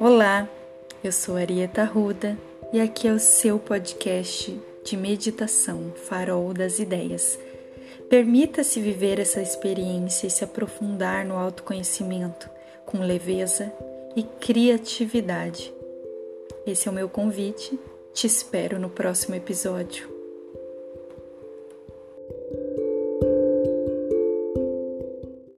Olá, eu sou Arieta Ruda e aqui é o seu podcast de meditação Farol das Ideias. Permita-se viver essa experiência e se aprofundar no autoconhecimento com leveza e criatividade. Esse é o meu convite. Te espero no próximo episódio.